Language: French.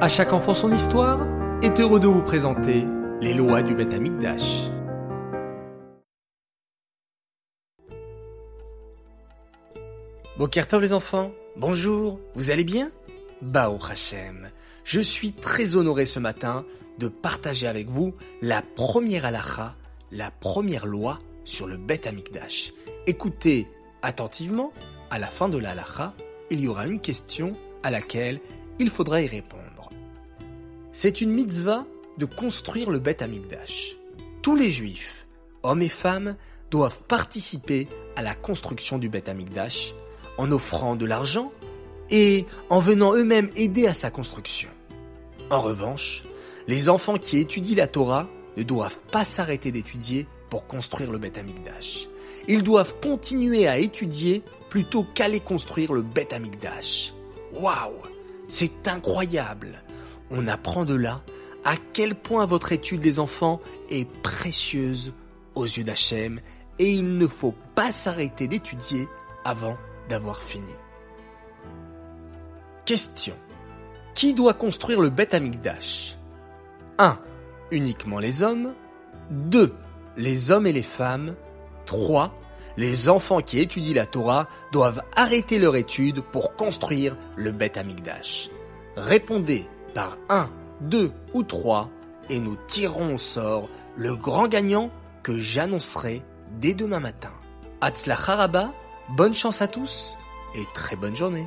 À chaque enfant son histoire est heureux de vous présenter les lois du Beth Amikdash. Bokertov les enfants, bonjour, vous allez bien? Bao Hashem, je suis très honoré ce matin de partager avec vous la première halakha, la première loi sur le Beth Amikdash. Écoutez attentivement, à la fin de la halakha, il y aura une question à laquelle il faudra y répondre. C'est une mitzvah de construire le Beth Amikdash. Tous les juifs, hommes et femmes, doivent participer à la construction du Beth Amikdash en offrant de l'argent et en venant eux-mêmes aider à sa construction. En revanche, les enfants qui étudient la Torah ne doivent pas s'arrêter d'étudier pour construire le Beth Amikdash. Ils doivent continuer à étudier plutôt qu'aller construire le Beth Amikdash. Waouh C'est incroyable On apprend de là à quel point votre étude des enfants est précieuse aux yeux d'Hachem et il ne faut pas s'arrêter d'étudier avant d'avoir fini. Question. Qui doit construire le Beth Amikdash? 1. Uniquement les hommes. 2. Les hommes et les femmes. 3. Les enfants qui étudient la Torah doivent arrêter leur étude pour construire le Beth Amikdash. Répondez par 1, 2 ou 3 et nous tirons au sort le grand gagnant que j'annoncerai dès demain matin. Hatzlach Haraba, bonne chance à tous et très bonne journée.